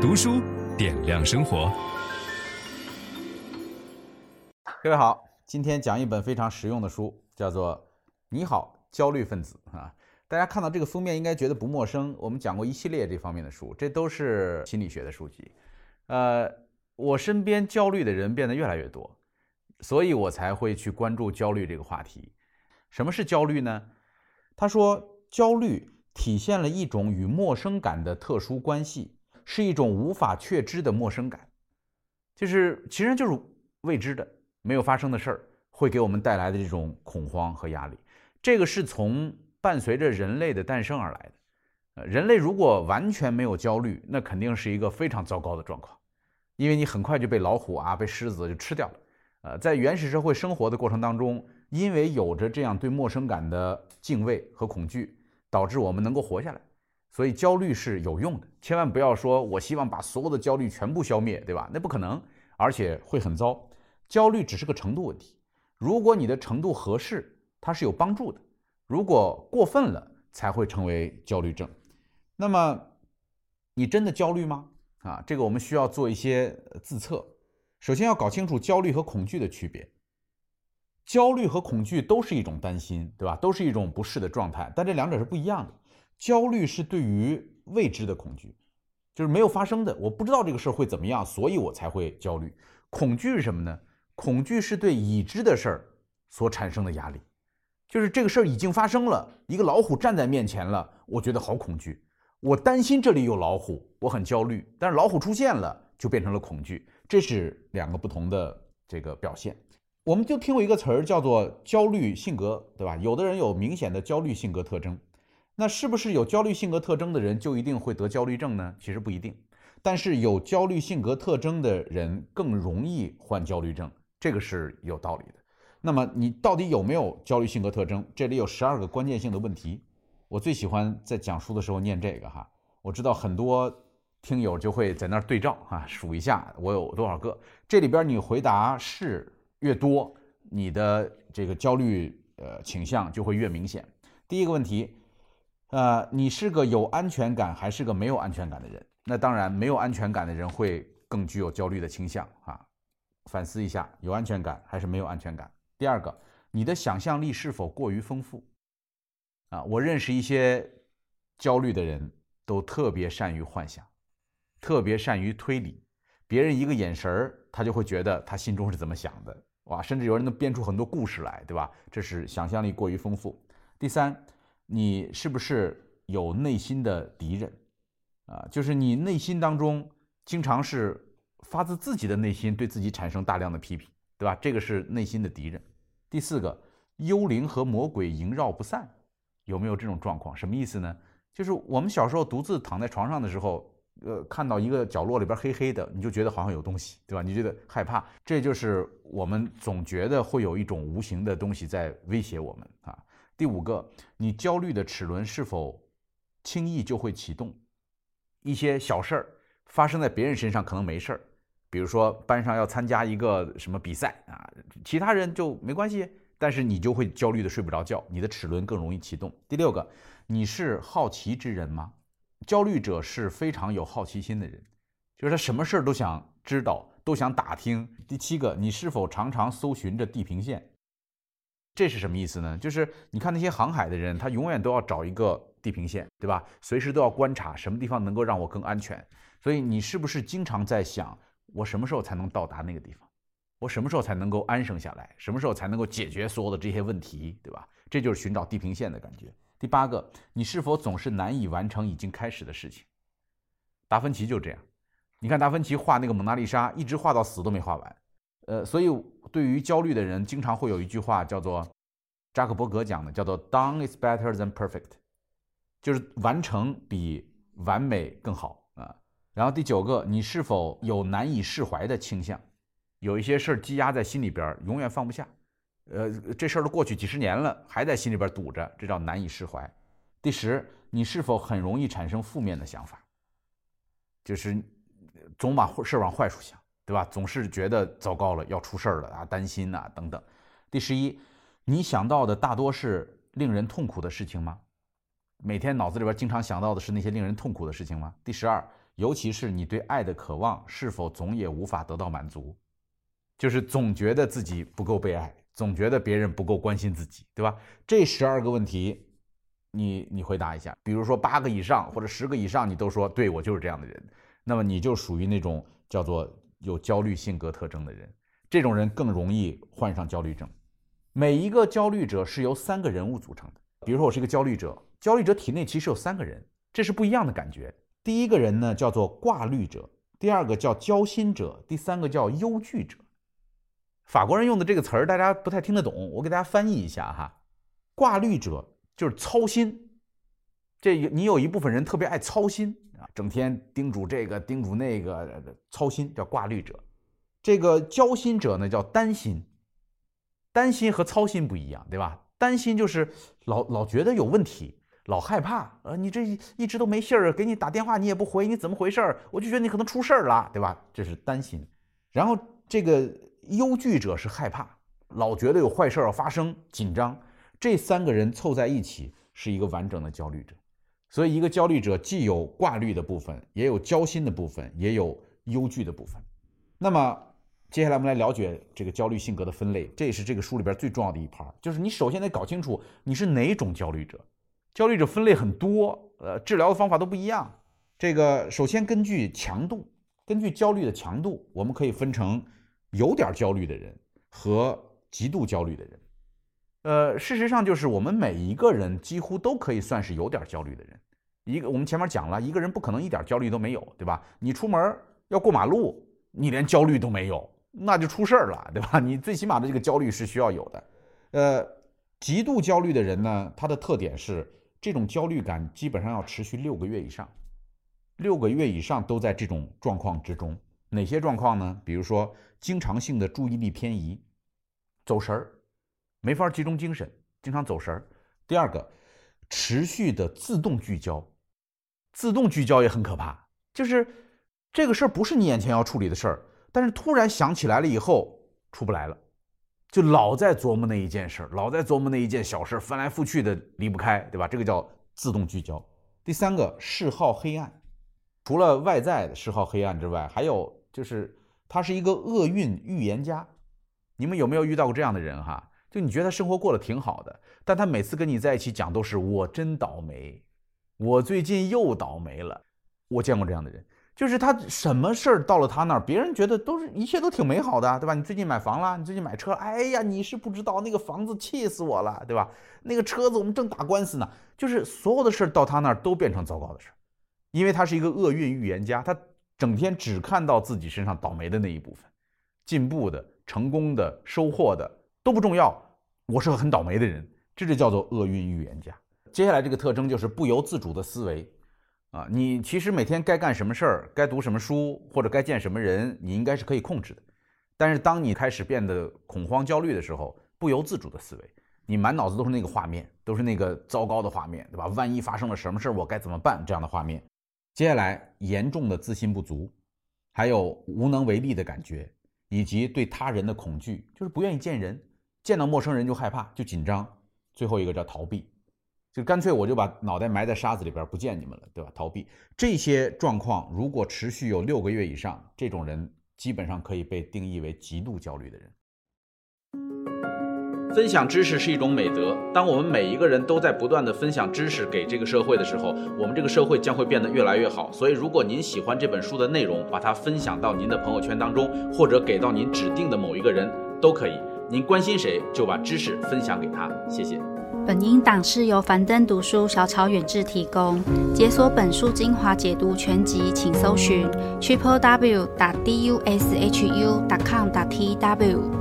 读书点亮生活。各位好，今天讲一本非常实用的书，叫做《你好，焦虑分子》啊。大家看到这个封面应该觉得不陌生，我们讲过一系列这方面的书，这都是心理学的书籍。呃，我身边焦虑的人变得越来越多，所以我才会去关注焦虑这个话题。什么是焦虑呢？他说，焦虑体现了一种与陌生感的特殊关系，是一种无法确知的陌生感，就是其实就是未知的、没有发生的事儿，会给我们带来的这种恐慌和压力。这个是从伴随着人类的诞生而来的。呃，人类如果完全没有焦虑，那肯定是一个非常糟糕的状况，因为你很快就被老虎啊、被狮子就吃掉了。呃，在原始社会生活的过程当中，因为有着这样对陌生感的敬畏和恐惧，导致我们能够活下来。所以焦虑是有用的，千万不要说我希望把所有的焦虑全部消灭，对吧？那不可能，而且会很糟。焦虑只是个程度问题，如果你的程度合适，它是有帮助的；如果过分了，才会成为焦虑症。那么，你真的焦虑吗？啊，这个我们需要做一些自测。首先要搞清楚焦虑和恐惧的区别。焦虑和恐惧都是一种担心，对吧？都是一种不适的状态，但这两者是不一样的。焦虑是对于未知的恐惧，就是没有发生的，我不知道这个事儿会怎么样，所以我才会焦虑。恐惧是什么呢？恐惧是对已知的事儿所产生的压力，就是这个事儿已经发生了，一个老虎站在面前了，我觉得好恐惧，我担心这里有老虎，我很焦虑，但是老虎出现了，就变成了恐惧。这是两个不同的这个表现，我们就听过一个词儿叫做焦虑性格，对吧？有的人有明显的焦虑性格特征，那是不是有焦虑性格特征的人就一定会得焦虑症呢？其实不一定，但是有焦虑性格特征的人更容易患焦虑症，这个是有道理的。那么你到底有没有焦虑性格特征？这里有十二个关键性的问题，我最喜欢在讲书的时候念这个哈，我知道很多。听友就会在那儿对照啊，数一下我有多少个。这里边你回答是越多，你的这个焦虑呃倾向就会越明显。第一个问题，呃，你是个有安全感还是个没有安全感的人？那当然，没有安全感的人会更具有焦虑的倾向啊。反思一下，有安全感还是没有安全感？第二个，你的想象力是否过于丰富？啊，我认识一些焦虑的人都特别善于幻想。特别善于推理，别人一个眼神儿，他就会觉得他心中是怎么想的，哇，甚至有人能编出很多故事来，对吧？这是想象力过于丰富。第三，你是不是有内心的敌人？啊，就是你内心当中经常是发自自己的内心对自己产生大量的批评，对吧？这个是内心的敌人。第四个，幽灵和魔鬼萦绕不散，有没有这种状况？什么意思呢？就是我们小时候独自躺在床上的时候。呃，看到一个角落里边黑黑的，你就觉得好像有东西，对吧？你觉得害怕，这就是我们总觉得会有一种无形的东西在威胁我们啊。第五个，你焦虑的齿轮是否轻易就会启动？一些小事儿发生在别人身上可能没事儿，比如说班上要参加一个什么比赛啊，其他人就没关系，但是你就会焦虑的睡不着觉，你的齿轮更容易启动。第六个，你是好奇之人吗？焦虑者是非常有好奇心的人，就是他什么事儿都想知道，都想打听。第七个，你是否常常搜寻着地平线？这是什么意思呢？就是你看那些航海的人，他永远都要找一个地平线，对吧？随时都要观察什么地方能够让我更安全。所以你是不是经常在想，我什么时候才能到达那个地方？我什么时候才能够安生下来？什么时候才能够解决所有的这些问题，对吧？这就是寻找地平线的感觉。第八个，你是否总是难以完成已经开始的事情？达芬奇就这样，你看达芬奇画那个蒙娜丽莎，一直画到死都没画完。呃，所以对于焦虑的人，经常会有一句话叫做扎克伯格讲的，叫做 “Done is better than perfect”，就是完成比完美更好啊。然后第九个，你是否有难以释怀的倾向？有一些事儿积压在心里边，永远放不下。呃，这事儿都过去几十年了，还在心里边堵着，这叫难以释怀。第十，你是否很容易产生负面的想法？就是总把事儿往坏处想，对吧？总是觉得糟糕了，要出事儿了啊，担心呐等等。第十一，你想到的大多是令人痛苦的事情吗？每天脑子里边经常想到的是那些令人痛苦的事情吗？第十二，尤其是你对爱的渴望是否总也无法得到满足，就是总觉得自己不够被爱，总觉得别人不够关心自己，对吧？这十二个问题，你你回答一下。比如说八个以上或者十个以上，你都说对，我就是这样的人，那么你就属于那种叫做有焦虑性格特征的人。这种人更容易患上焦虑症。每一个焦虑者是由三个人物组成的。比如说，我是一个焦虑者，焦虑者体内其实有三个人，这是不一样的感觉。第一个人呢叫做挂虑者，第二个叫焦心者，第三个叫忧惧者。法国人用的这个词儿大家不太听得懂，我给大家翻译一下哈。挂虑者就是操心，这你有一部分人特别爱操心啊，整天叮嘱这个叮嘱那个，操心叫挂虑者。这个焦心者呢叫担心，担心和操心不一样，对吧？担心就是老老觉得有问题，老害怕，呃，你这一直都没信儿，给你打电话你也不回，你怎么回事儿？我就觉得你可能出事儿了，对吧？这是担心。然后这个忧惧者是害怕，老觉得有坏事儿要发生，紧张。这三个人凑在一起是一个完整的焦虑者。所以一个焦虑者既有挂虑的部分，也有焦心的部分，也有忧惧的部分。那么。接下来我们来了解这个焦虑性格的分类，这也是这个书里边最重要的一趴，就是你首先得搞清楚你是哪种焦虑者。焦虑者分类很多，呃，治疗的方法都不一样。这个首先根据强度，根据焦虑的强度，我们可以分成有点焦虑的人和极度焦虑的人。呃，事实上就是我们每一个人几乎都可以算是有点焦虑的人。一个我们前面讲了，一个人不可能一点焦虑都没有，对吧？你出门要过马路，你连焦虑都没有。那就出事儿了，对吧？你最起码的这个焦虑是需要有的。呃，极度焦虑的人呢，他的特点是这种焦虑感基本上要持续六个月以上，六个月以上都在这种状况之中。哪些状况呢？比如说经常性的注意力偏移，走神儿，没法集中精神，经常走神儿。第二个，持续的自动聚焦，自动聚焦也很可怕，就是这个事儿不是你眼前要处理的事儿。但是突然想起来了以后出不来了，就老在琢磨那一件事儿，老在琢磨那一件小事，翻来覆去的离不开，对吧？这个叫自动聚焦。第三个，嗜好黑暗，除了外在的嗜好黑暗之外，还有就是他是一个厄运预言家。你们有没有遇到过这样的人哈？就你觉得他生活过得挺好的，但他每次跟你在一起讲都是我真倒霉，我最近又倒霉了。我见过这样的人。就是他什么事儿到了他那儿，别人觉得都是一切都挺美好的，对吧？你最近买房了，你最近买车，哎呀，你是不知道那个房子气死我了，对吧？那个车子我们正打官司呢，就是所有的事儿到他那儿都变成糟糕的事儿，因为他是一个厄运预言家，他整天只看到自己身上倒霉的那一部分，进步的、成功的、收获的都不重要，我是个很倒霉的人，这就叫做厄运预言家。接下来这个特征就是不由自主的思维。啊，你其实每天该干什么事儿，该读什么书，或者该见什么人，你应该是可以控制的。但是当你开始变得恐慌、焦虑的时候，不由自主的思维，你满脑子都是那个画面，都是那个糟糕的画面，对吧？万一发生了什么事儿，我该怎么办？这样的画面。接下来，严重的自信不足，还有无能为力的感觉，以及对他人的恐惧，就是不愿意见人，见到陌生人就害怕，就紧张。最后一个叫逃避。就干脆我就把脑袋埋在沙子里边，不见你们了，对吧？逃避这些状况，如果持续有六个月以上，这种人基本上可以被定义为极度焦虑的人。分享知识是一种美德，当我们每一个人都在不断地分享知识给这个社会的时候，我们这个社会将会变得越来越好。所以，如果您喜欢这本书的内容，把它分享到您的朋友圈当中，或者给到您指定的某一个人都可以。您关心谁，就把知识分享给他。谢谢。本音档是由樊登读书小草远志提供。解锁本书精华解读全集，请搜寻 triple w 打 d u s h u 打 com 打 t w。